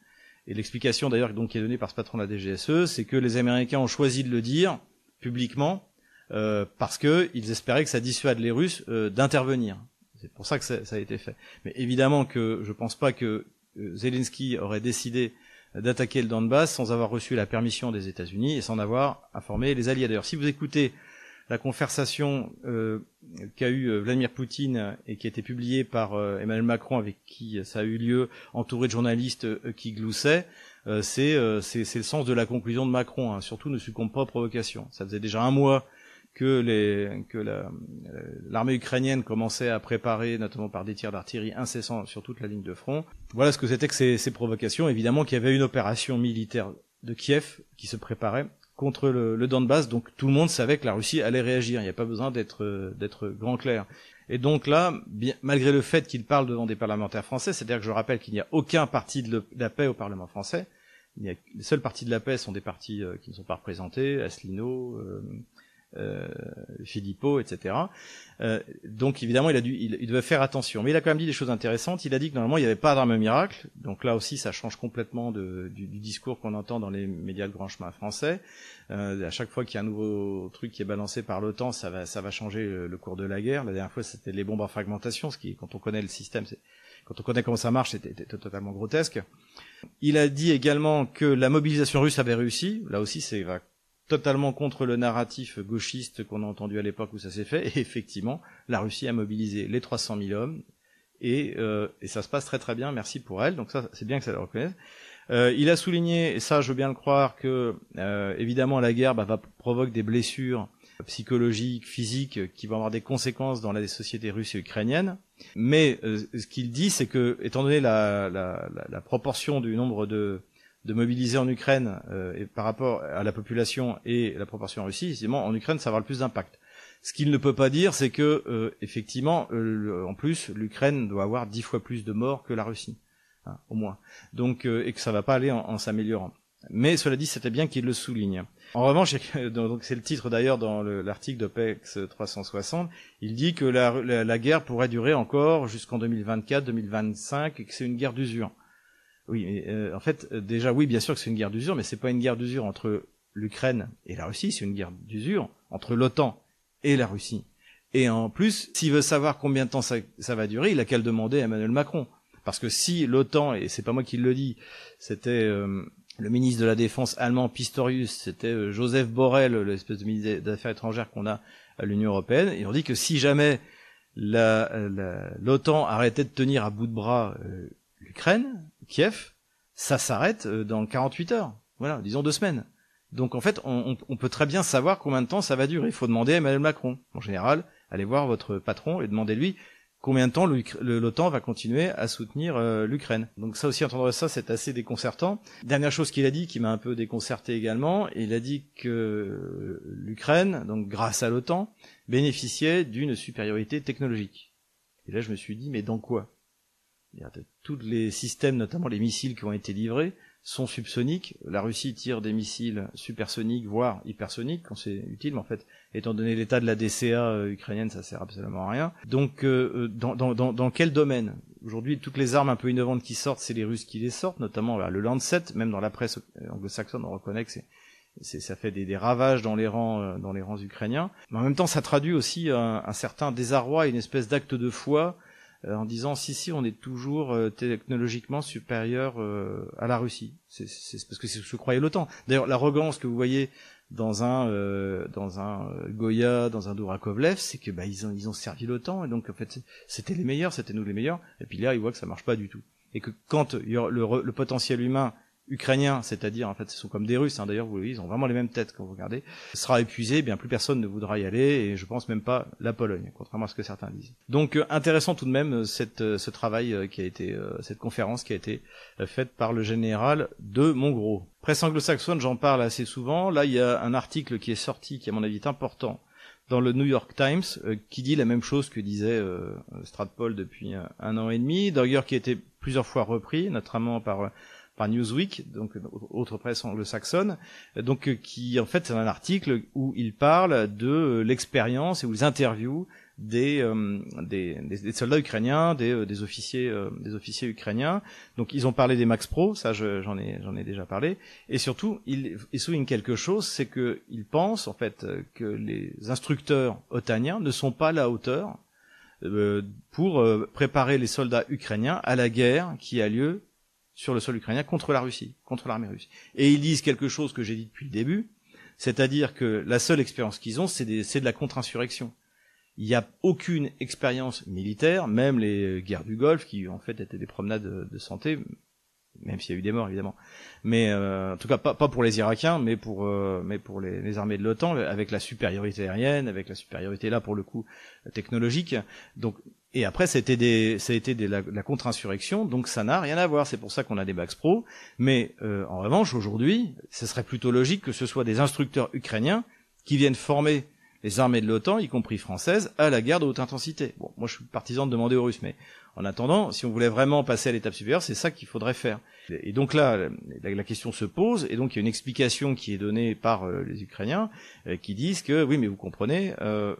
Et l'explication d'ailleurs donc qui est donnée par ce patron de la DGSE, c'est que les Américains ont choisi de le dire publiquement euh, parce qu'ils espéraient que ça dissuade les Russes euh, d'intervenir. C'est pour ça que ça, a été fait. Mais évidemment que je ne pense pas que euh, Zelensky aurait décidé d'attaquer le Donbass sans avoir reçu la permission des États-Unis et sans avoir informé les alliés. D'ailleurs, si vous écoutez la conversation euh, qu'a eu euh, Vladimir Poutine et qui a été publiée par euh, Emmanuel Macron avec qui ça a eu lieu, entouré de journalistes qui gloussaient, c'est le sens de la conclusion de Macron. Hein. Surtout ne succombe pas aux provocations. Ça faisait déjà un mois que l'armée ukrainienne commençait à préparer, notamment par des tirs d'artillerie incessants sur toute la ligne de front. Voilà ce que c'était que ces, ces provocations. Évidemment qu'il y avait une opération militaire de Kiev qui se préparait contre le, le, Donbass, donc tout le monde savait que la Russie allait réagir. Il n'y a pas besoin d'être d'être grand clair. Et donc là, bien, malgré le fait qu'il parle devant des parlementaires français, c'est-à-dire que je rappelle qu'il n'y a aucun parti de, la paix au Parlement français. Il y a, les seuls partis de la paix sont des partis euh, qui ne sont pas représentés, Asselineau, euh, euh, Philippot, etc. Euh, donc évidemment, il a dû, il, devait faire attention. Mais il a quand même dit des choses intéressantes. Il a dit que normalement, il n'y avait pas d'arme miracle. Donc là aussi, ça change complètement de, du, du, discours qu'on entend dans les médias de grand chemin français. Euh, à chaque fois qu'il y a un nouveau truc qui est balancé par l'OTAN, ça va, ça va changer le, cours de la guerre. La dernière fois, c'était les bombes en fragmentation, ce qui, quand on connaît le système, quand on connaît comment ça marche, c'était totalement grotesque. Il a dit également que la mobilisation russe avait réussi. Là aussi, c'est totalement contre le narratif gauchiste qu'on a entendu à l'époque où ça s'est fait. Et effectivement, la Russie a mobilisé les 300 000 hommes et, euh, et, ça se passe très très bien. Merci pour elle. Donc ça, c'est bien que ça le reconnaisse. Euh, il a souligné, et ça je veux bien le croire, que euh, évidemment la guerre bah, va provoquer des blessures psychologiques, physiques, qui vont avoir des conséquences dans la société russe et ukrainienne. Mais euh, ce qu'il dit, c'est que, étant donné la proportion du nombre de de mobiliser en Ukraine euh, par rapport à la population et la proportion en Russie, évidemment, en Ukraine, ça va avoir le plus d'impact. Ce qu'il ne peut pas dire, c'est que euh, effectivement, euh, en plus, l'Ukraine doit avoir dix fois plus de morts que la Russie, hein, au moins. Donc, et que ça va pas aller en, s'améliorant. Mais cela dit, c'était bien qu'il le souligne. En revanche, donc c'est le titre d'ailleurs dans l'article d'OPEX 360, il dit que la, la guerre pourrait durer encore jusqu'en 2024, 2025, et que c'est une guerre d'usure. Oui, euh, en fait, euh, déjà, oui, bien sûr que c'est une guerre d'usure, mais c'est pas une guerre d'usure entre l'Ukraine et la Russie, c'est une guerre d'usure entre l'OTAN et la Russie. Et en plus, s'il veut savoir combien de temps ça, va durer, il a qu'à le demander à Emmanuel Macron. Parce que si l'OTAN, et c'est pas moi qui le dis, c'était euh, le ministre de la Défense allemand Pistorius, c'était Joseph Borrell, l'espèce de ministre des Affaires étrangères qu'on a à l'Union européenne, et on dit que si jamais l'OTAN arrêtait de tenir à bout de bras l'Ukraine, Kiev, ça s'arrête euh, dans 48 heures. Voilà, disons deux semaines. Donc en fait, on, peut très bien savoir combien de temps ça va durer. Il faut demander à Emmanuel Macron. En général, allez voir votre patron et demandez-lui combien de temps l'OTAN va continuer à soutenir euh, l'Ukraine. Donc ça aussi, entendre ça, c'est assez déconcertant. Dernière chose qu'il a dit, qui m'a un peu déconcerté également, il a dit que l'Ukraine, donc grâce à l'OTAN, bénéficiait d'une supériorité technologique. Et là, je me suis dit, mais dans quoi? Tous les systèmes, notamment les missiles qui ont été livrés, sont subsoniques. La Russie tire des missiles supersoniques, voire hypersoniques, quand c'est utile, mais en fait, étant donné l'état de la DCA euh, ukrainienne, ça sert absolument à rien. Donc, euh, dans, dans, dans, dans, quel domaine? Aujourd'hui, toutes les armes un peu innovantes qui sortent, c'est les Russes qui les sortent, notamment le Lancet, même dans la presse anglo-saxonne, on reconnaît que c'est ça fait des, ravages dans les rangs euh, dans les rangs ukrainiens. Mais en même temps, ça traduit aussi un, un certain désarroi une espèce d'acte de foi euh, en disant si si on est toujours euh, technologiquement supérieur euh, à la Russie. C'est parce que c'est ce que croyait l'OTAN. D'ailleurs, l'arrogance que vous voyez dans un dans un Goya, dans un Dourakovlev, c'est que bah ils ont ils ont servi l'OTAN et donc en fait c'était les meilleurs, c'était nous les meilleurs. Et puis là, ils voient que ça marche pas du tout et que quand le, le potentiel humain ukrainiens, c'est-à-dire en fait ce sont comme des Russes, hein, d'ailleurs vous voyez, ils ont vraiment les mêmes têtes quand vous regardez, sera épuisé, eh bien plus personne ne voudra y aller, et je pense même pas la Pologne, contrairement à ce que certains disent. Donc euh, intéressant tout de même euh, cette, euh, ce travail qui a été, cette conférence qui a été faite par le général de Montgros. Presse anglo-saxonne, j'en parle assez souvent. Là, il y a un article qui est sorti, qui à mon avis est important, dans le New York Times, qui dit la même chose que disait Stratpol depuis un an et demi, d'ailleurs qui a été plusieurs fois repris, notamment par par Newsweek, donc autre presse anglo-saxonne, donc qui en fait c'est un article où il parle de l'expérience et où ils interviewent des, euh, des, des, soldats ukrainiens, des, euh, des officiers euh, des officiers ukrainiens. Donc ils ont parlé des Max Pro, ça j'en ai j'en ai déjà parlé, et surtout ils, ils soulignent quelque chose, c'est que ils pensent en fait que les instructeurs otaniens ne sont pas à la hauteur pour préparer les soldats ukrainiens à la guerre qui a lieu sur le sol ukrainien contre la Russie, contre l'armée russe. Et ils disent quelque chose que j'ai dit depuis le début, c'est-à-dire que la seule expérience qu'ils ont, c'est de la contre-insurrection. Il n'y a aucune expérience militaire, même les guerres du Golfe, qui en fait étaient des promenades de santé, même s'il y a eu des morts évidemment. Mais euh, en tout cas pas, pas pour les Irakiens, mais pour euh, mais pour les, les, armées de l'OTAN, avec la supériorité aérienne, avec la supériorité là pour le coup technologique. Donc et après c'était des ça a été la, contre-insurrection, donc ça n'a rien à voir. C'est pour ça qu'on a des Max Pro. Mais euh, en revanche aujourd'hui, ce serait plutôt logique que ce soit des instructeurs ukrainiens qui viennent former les armées de l'OTAN, y compris françaises, à la guerre de haute intensité. Bon, moi je suis partisan de demander aux Russes, mais en attendant, si on voulait vraiment passer à l'étape supérieure, c'est ça qu'il faudrait faire. Et donc là, la, question se pose, et donc il y a une explication qui est donnée par euh, les Ukrainiens, euh, qui disent que oui, mais vous comprenez, euh,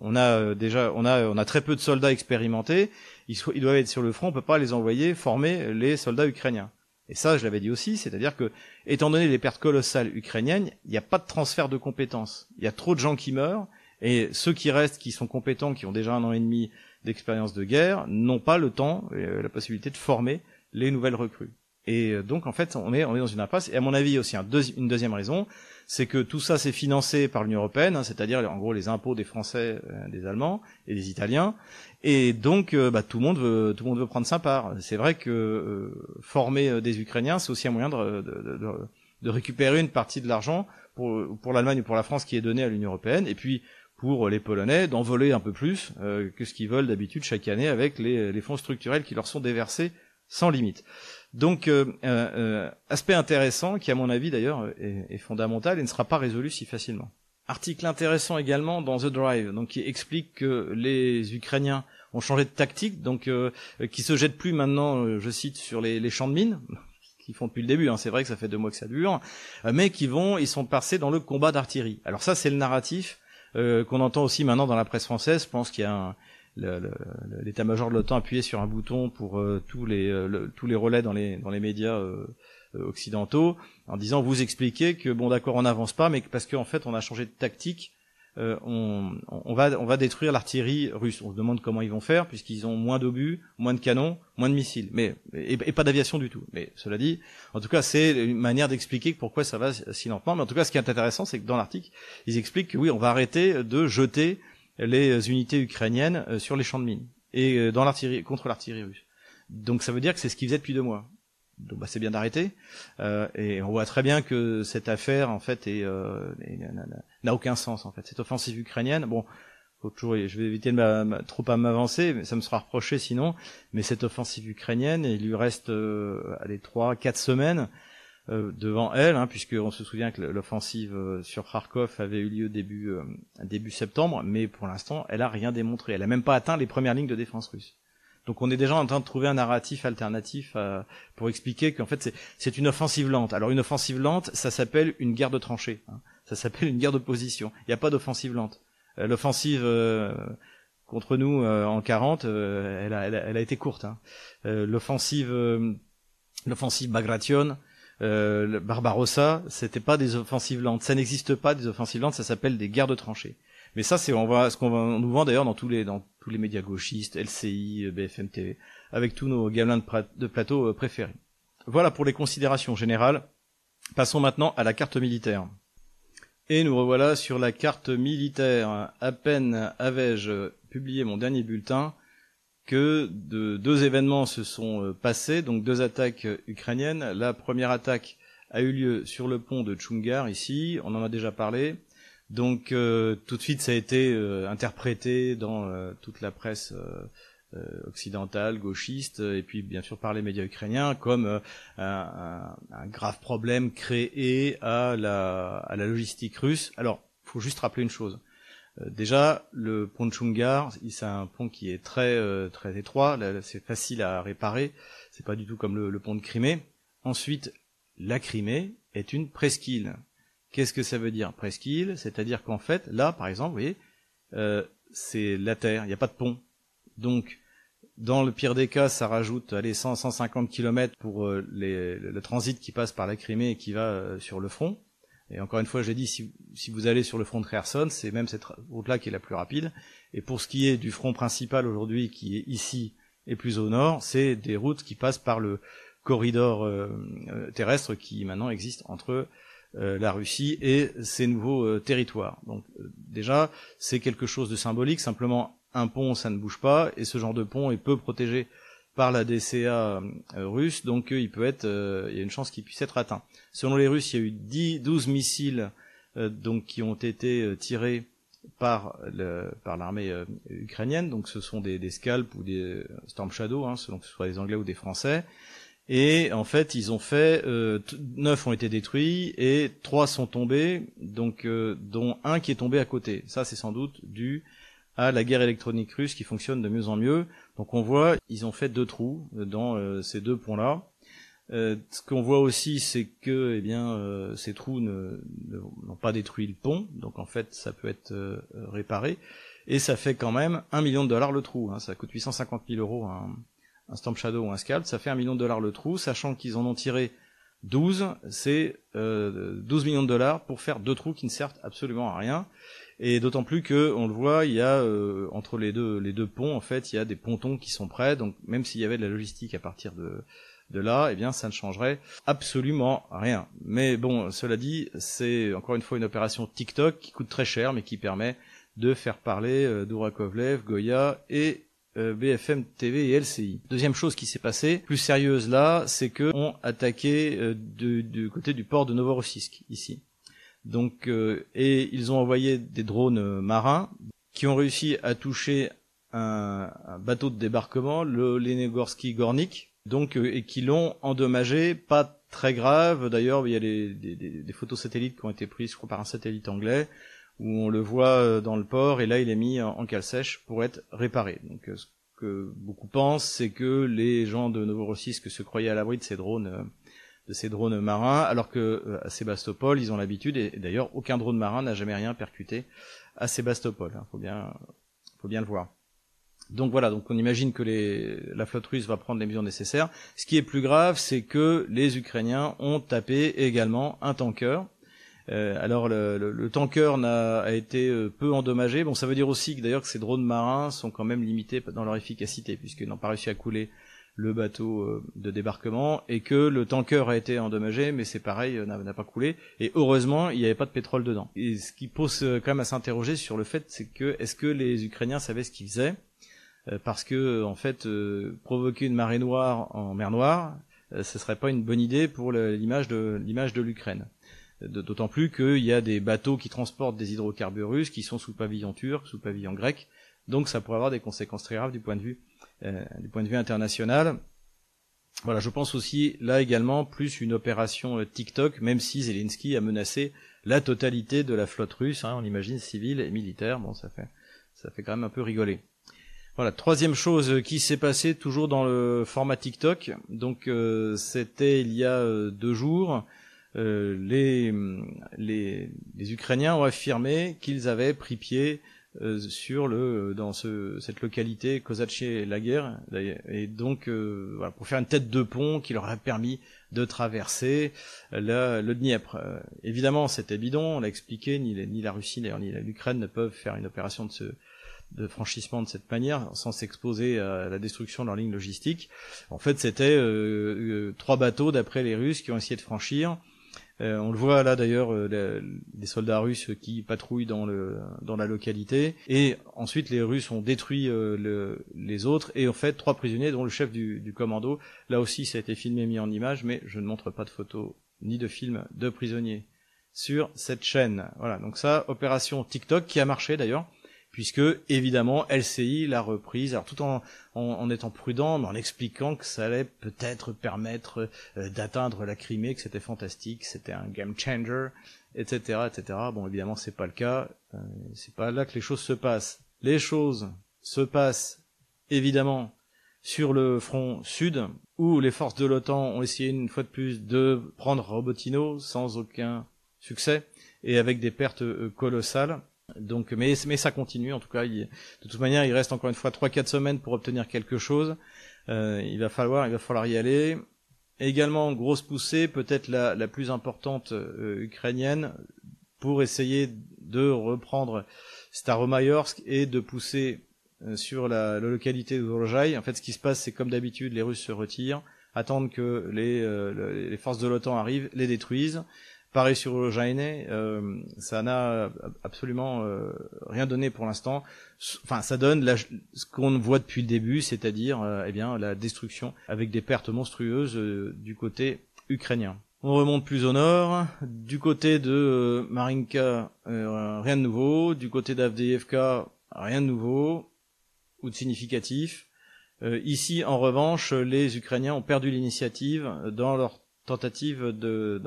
on a déjà, on a, on a très peu de soldats expérimentés, ils, ils doivent être sur le front, on peut pas les envoyer former les soldats ukrainiens. Et ça, je l'avais dit aussi, c'est-à-dire que, étant donné les pertes colossales ukrainiennes, il n'y a pas de transfert de compétences. Il y a trop de gens qui meurent, et ceux qui restent, qui sont compétents, qui ont déjà un an et demi d'expérience de guerre, n'ont pas le temps, et la possibilité de former les nouvelles recrues. Et euh, donc, en fait, on est, on est dans une impasse. Et à mon avis, aussi un une deuxième raison, c'est que tout ça, c'est financé par l'Union européenne, hein, c'est-à-dire en gros les impôts des Français, euh, des Allemands et des Italiens. Et donc, euh, bah, tout le monde veut, tout le monde veut prendre sa part. C'est vrai que euh, former des Ukrainiens, c'est aussi un moyen de, récupérer une partie de l'argent pour, pour l'Allemagne ou pour la France qui est donné à l'Union européenne, et puis pour les Polonais d'en voler un peu plus que ce qu'ils veulent d'habitude chaque année avec les, les, fonds structurels qui leur sont déversés sans limite. Donc, aspect intéressant qui, à mon avis d'ailleurs, est, fondamental et ne sera pas résolu si facilement. Article intéressant également dans The Drive, donc qui explique que les Ukrainiens ont changé de tactique, donc euh, qui se jettent plus maintenant, euh, je cite, sur les, champs de mines, [laughs] qu'ils font depuis le début. Hein, c'est vrai que ça fait deux mois que ça dure, euh, mais qui vont, ils sont passés dans le combat d'artillerie. Alors ça, c'est le narratif euh, qu'on entend aussi maintenant dans la presse française. Je pense qu'il y a l'état-major de l'OTAN appuyé sur un bouton pour tous les tous les relais dans les dans les médias euh, occidentaux en disant vous expliquez que bon d'accord on n'avance pas mais parce qu'en fait on a changé de tactique euh, on, on, va on va détruire l'artillerie russe. On se demande comment ils vont faire puisqu'ils ont moins d'obus moins de canons moins de missiles. Mais et, pas d'aviation du tout. Mais cela dit en tout cas c'est une manière d'expliquer pourquoi ça va si lentement. Mais en tout cas ce qui est intéressant c'est que dans l'article ils expliquent que oui on va arrêter de jeter les unités ukrainiennes euh, sur les champs de mines et dans l'artillerie contre l'artillerie russe donc ça veut dire que c'est ce qu'ils faisaient depuis deux mois donc bah, c'est bien d'arrêter. Euh, et on voit très bien que cette affaire en fait est, euh, n'a aucun sens en fait. Cette offensive ukrainienne, bon, faut toujours, je vais éviter de ma, trop à m'avancer, mais ça me sera reproché sinon. Mais cette offensive ukrainienne, il lui reste euh, allez trois, quatre semaines euh, devant elle, hein, puisqu'on se souvient que l'offensive euh, sur Kharkov avait eu lieu début euh, début septembre, mais pour l'instant, elle a rien démontré. Elle a même pas atteint les premières lignes de défense russe. Donc on est déjà en train de trouver un narratif alternatif euh, pour expliquer qu'en fait c'est une offensive lente. Alors une offensive lente, ça s'appelle une guerre de tranchées. Hein. Ça s'appelle une guerre de position. Il n'y a pas d'offensive lente. Euh, l'offensive euh, contre nous en 40, elle a, elle, a, été courte. Hein. l'offensive, l'offensive Bagration, euh, Barbarossa, c'était pas des offensives lentes. Ça n'existe pas des offensives lentes. Ça s'appelle des guerres de tranchées. Mais ça, c'est on voit ce qu'on nous vend d'ailleurs dans tous les dans tous les médias gauchistes, LCI, BFM TV, avec tous nos gamelins de, de plateau euh, préférés. Voilà pour les considérations générales. Passons maintenant à la carte militaire. Et nous revoilà sur la carte militaire. À peine avais-je publié mon dernier bulletin que de, deux événements se sont passés, donc deux attaques ukrainiennes. La première attaque a eu lieu sur le pont de Tchungar ici, on en a déjà parlé. Donc tout de suite ça a été interprété dans toute la presse euh, occidentale, gauchiste, euh, et puis bien sûr par les médias ukrainiens, comme euh, un, grave problème créé à la, à la logistique russe. Alors, faut juste rappeler une chose. Déjà, le pont de Chungar, c'est un pont qui est très très étroit, c'est facile à réparer, c'est pas du tout comme le, pont de Crimée. Ensuite, la Crimée est une presqu'île. Qu'est-ce que ça veut dire presqu'île? C'est-à-dire qu'en fait, là, par exemple, vous voyez, euh, c'est la terre, il n'y a pas de pont. Donc, dans le pire des cas, ça rajoute allez, 100, 150 km pour euh, le, transit qui passe par la Crimée et qui va euh, sur le front. Et encore une fois, j'ai dit, si, si, vous allez sur le front de Kherson, c'est même cette route-là qui est la plus rapide. Et pour ce qui est du front principal aujourd'hui, qui est ici et plus au nord, c'est des routes qui passent par le corridor euh, terrestre qui maintenant existe entre la Russie et ses nouveaux territoires. Donc déjà, c'est quelque chose de symbolique. Simplement, un pont, ça ne bouge pas, et ce genre de pont est peu protégé par la DCA euh, russe, donc euh, il peut être, euh, il y a une chance qu'il puisse être atteint. Selon les Russes, il y a eu 10, 12 missiles donc qui ont été tirés par le, par l'armée ukrainienne, donc ce sont des, des scalps ou des Storm Shadow, hein, selon que ce soit des Anglais ou des Français. Et en fait, ils ont fait neuf ont été détruits et trois sont tombés, donc dont un qui est tombé à côté. Ça, c'est sans doute dû à la guerre électronique russe qui fonctionne de mieux en mieux. Donc on voit, ils ont fait deux trous dans euh, ces deux ponts-là. Euh, ce qu'on voit aussi, c'est que eh bien, euh, ces trous n'ont pas détruit le pont, donc en fait ça peut être réparé, et ça fait quand même un million de dollars le trou. Hein. ça coûte 850 000 euros un, un Stamp Shadow ou un Scalp, ça fait un million de dollars le trou, sachant qu'ils en ont tiré 12, c'est 12 millions de dollars pour faire deux trous qui ne servent absolument à rien. Et d'autant plus que, on le voit, il y a euh, entre les deux les deux ponts, en fait, il y a des pontons qui sont prêts. Donc même s'il y avait de la logistique à partir de de là, eh bien, ça ne changerait absolument rien. Mais bon, cela dit, c'est encore une fois une opération TikTok qui coûte très cher, mais qui permet de faire parler euh, Goya et euh, BFM TV et LCI. Deuxième chose qui s'est passée, plus sérieuse là, c'est que on attaqué euh, du côté du port de Novorossiysk ici. Donc, euh, et ils ont envoyé des drones euh, marins qui ont réussi à toucher un, bateau de débarquement, le Lenegorsky Gornik, donc euh, et qui l'ont endommagé, pas très grave. D'ailleurs, il y a des, des, photos satellites qui ont été prises, je crois, par un satellite anglais, où on le voit dans le port, et là, il est mis en, cale sèche pour être réparé. Donc, ce que beaucoup pensent, c'est que les gens de Novorossiysk se croyaient à l'abri de ces drones ces drones marins, alors que euh, à Sébastopol, ils ont l'habitude, et, d'ailleurs, aucun drone marin n'a jamais rien percuté à Sébastopol. Hein, faut bien, le voir. Donc voilà, donc on imagine que la flotte russe va prendre les mesures nécessaires. Ce qui est plus grave, c'est que les Ukrainiens ont tapé également un tanker. Euh, alors le, le, tanker a, a, été euh, peu endommagé. Bon, ça veut dire aussi que d'ailleurs que ces drones marins sont quand même limités dans leur efficacité puisqu'ils n'ont pas réussi à couler le bateau euh, de débarquement et que le tanker a été endommagé, mais c'est pareil, euh, n'a pas coulé. Et heureusement, il n'y avait pas de pétrole dedans. Et ce qui pose euh, quand même à s'interroger sur le fait, c'est que est-ce que les Ukrainiens savaient ce qu'ils faisaient? Parce que en fait, provoquer une marée noire en mer Noire, ce serait pas une bonne idée pour l'image de l'image de l'Ukraine. D'autant plus qu'il y a des bateaux qui transportent des hydrocarbures russes qui sont sous pavillon turc, sous pavillon grec, donc ça pourrait avoir des conséquences très graves du point de vue du point de vue international. Voilà, je pense aussi là également plus une opération euh, TikTok, même si Zelensky a menacé la totalité de la flotte russe, hein, on imagine civile et militaire. Bon, ça fait ça fait quand même un peu rigoler. Voilà, troisième chose qui s'est passée toujours dans le format TikTok. Donc euh, c'était il y a deux jours. les, les, les Ukrainiens ont affirmé qu'ils avaient pris pied euh, sur le dans ce, cette localité Kozaché Laguerre et donc euh, voilà, pour faire une tête de pont qui leur a permis de traverser le, le Dniepr. Euh, évidemment, c'était bidon, on l'a expliqué, ni, ni la Russie ni l'Ukraine ne peuvent faire une opération de ce de franchissement de cette manière sans s'exposer à la destruction de leur ligne logistique. En fait, c'était trois bateaux d'après les Russes qui ont essayé de franchir Euh, on le voit là d'ailleurs, euh, des soldats russes qui patrouillent dans, le, dans la localité. Et ensuite, les Russes ont détruit le, les autres et en fait trois prisonniers, dont le chef du, du commando. Là aussi, ça a été filmé, mis en image, mais je ne montre pas de photos ni de films de prisonniers sur cette chaîne. Voilà, donc ça, opération TikTok qui a marché d'ailleurs puisque évidemment LCI l'a reprise, alors tout en, en, étant prudent, mais en expliquant que ça allait peut-être permettre euh, d'atteindre la Crimée, que c'était fantastique, c'était un game changer, etc., etc. Bon, évidemment, c'est pas le cas, euh, c'est pas là que les choses se passent. Les choses se passent évidemment sur le front sud, où les forces de l'OTAN ont essayé une fois de plus de prendre Robotino sans aucun succès et avec des pertes euh, colossales. Donc, mais, mais ça continue en tout cas. de toute manière, il reste encore une fois 3-4 semaines pour obtenir quelque chose. Euh, il va falloir, il va falloir y aller. Également, grosse poussée, peut-être la, la, plus importante euh, ukrainienne, pour essayer de reprendre Staromayorsk et de pousser euh, sur la, la, localité de En fait, ce qui se passe, c'est comme d'habitude, les Russes se retirent, attendent que les, euh, les forces de l'OTAN arrivent, les détruisent. Pareil sur le euh, ça n'a absolument euh, rien donné pour l'instant. Enfin, ça donne ce qu'on voit depuis le début, c'est-à-dire euh, eh bien la destruction avec des pertes monstrueuses euh, du côté ukrainien. On remonte plus au nord. Du côté de Marinka, rien de nouveau. Du côté d'Avdeyevka, rien de nouveau ou de significatif. ici, en revanche, les Ukrainiens ont perdu l'initiative dans leur tentative de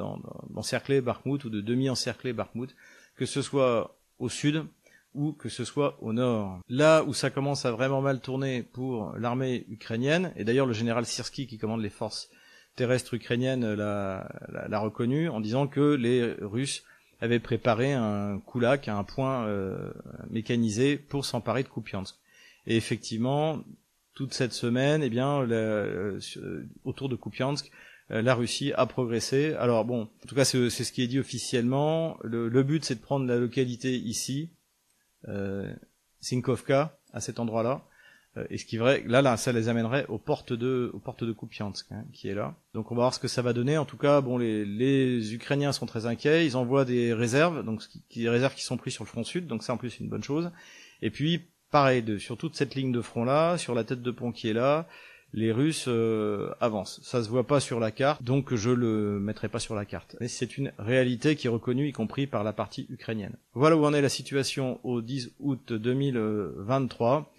d'encercler Bakhmut ou de demi-encercler Bakhmut, que ce soit au sud ou que ce soit au nord. Là où ça commence à vraiment mal tourner pour l'armée ukrainienne, et d'ailleurs le général Sirski qui commande les forces terrestres ukrainiennes l'a reconnu en disant que les Russes avaient préparé un kulak, un point euh, mécanisé pour s'emparer de Kupiansk. Et effectivement, toute cette semaine, eh bien, autour de Kupiansk, la Russie a progressé. Alors bon, en tout cas c'est ce qui est dit officiellement. Le, but c'est de prendre la localité ici, euh, Sinkovka, à cet endroit-là. Euh, et ce qui est vrai, là, là, ça les amènerait aux portes de, aux portes de Kupiansk, hein, qui est là. Donc on va voir ce que ça va donner. En tout cas, bon, les, les Ukrainiens sont très inquiets. Ils envoient des réserves, donc des réserves qui sont prises sur le front sud. Donc ça en plus c'est une bonne chose. Et puis pareil, de, sur toute cette ligne de front là, sur la tête de pont qui est là, les Russes euh, avancent. Ça se voit pas sur la carte, donc je le mettrai pas sur la carte. Mais c'est une réalité qui est reconnue, y compris par la partie ukrainienne. Voilà où en est la situation au 10 août 2023.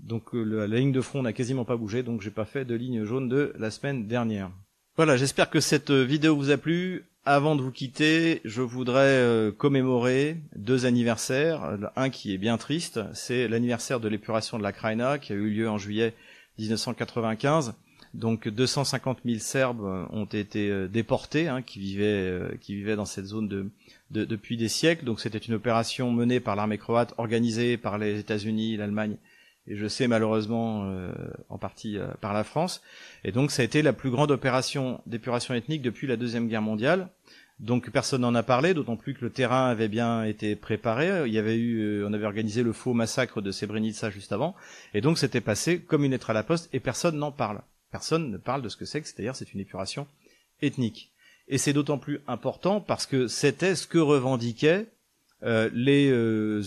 Donc euh, la ligne de front n'a quasiment pas bougé, donc j'ai pas fait de ligne jaune de la semaine dernière. Voilà, j'espère que cette vidéo vous a plu. Avant de vous quitter, je voudrais euh, commémorer deux anniversaires. Un qui est bien triste, c'est l'anniversaire de l'épuration de la Kraina qui a eu lieu en juillet 1995. Donc 250 000 Serbes ont été euh, déportés, hein, qui vivaient euh, qui vivaient dans cette zone de, depuis des siècles. Donc c'était une opération menée par l'armée croate, organisée par les États-Unis, l'Allemagne et je sais malheureusement euh, en partie par la France. Et donc ça a été la plus grande opération d'épuration ethnique depuis la deuxième guerre mondiale. Donc personne n'en a parlé, d'autant plus que le terrain avait bien été préparé. Il y avait eu, euh, on avait organisé le faux massacre de Srebrenica juste avant, et donc c'était passé comme une lettre à la poste, et personne n'en parle. Personne ne parle de ce que c'est, c'est-à-dire c'est une épuration ethnique. Et c'est d'autant plus important parce que c'était ce que revendiquaient euh, les euh,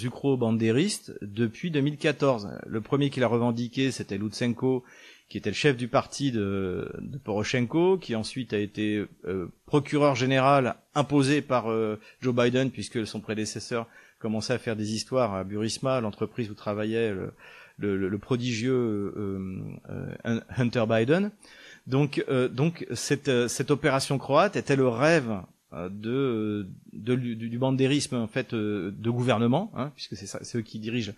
depuis 2014. Le premier qui l'a revendiqué, c'était Lutsenko, qui était le chef du parti de, de Poroshenko, qui ensuite a été euh, procureur général imposé par euh, Joe Biden, puisque son prédécesseur commençait à faire des histoires à Burisma, l'entreprise où travaillait le, le, le prodigieux Hunter Biden. Donc, donc cette, cette opération croate était le rêve de, de, du, du bandérisme en fait de gouvernement, hein, puisque c'est eux qui dirigent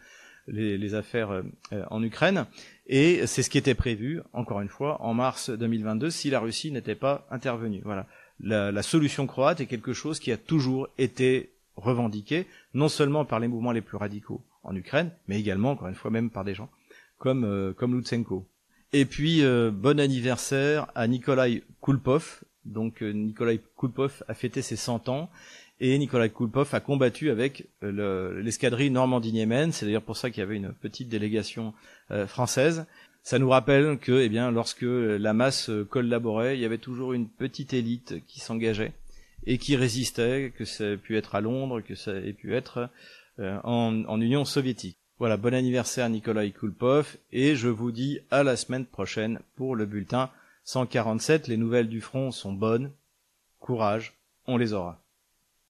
les, les affaires en Ukraine. Et c'est ce qui était prévu, encore une fois, en mars 2022, si la Russie n'était pas intervenue. Voilà. La, la, solution croate est quelque chose qui a toujours été revendiqué, non seulement par les mouvements les plus radicaux en Ukraine, mais également, encore une fois, même par des gens comme, euh, comme Lutsenko. Et puis, euh, bon anniversaire à Nikolai Kulpov. Donc euh, Nikolai Kulpov a fêté ses 100 ans et Nikolai Kulpov a combattu avec euh, l'escadrille Normandie-Niemen. C'est d'ailleurs pour ça qu'il y avait une petite délégation euh, française. Ça nous rappelle que, eh bien, lorsque la masse collaborait, il y avait toujours une petite élite qui s'engageait et qui résistait, que ça ait pu être à Londres, que ça ait pu être en, Union soviétique. Voilà, bon anniversaire Nikolai Kulpov, et je vous dis à la semaine prochaine pour le bulletin 147, les nouvelles du front sont bonnes. Courage, on les aura.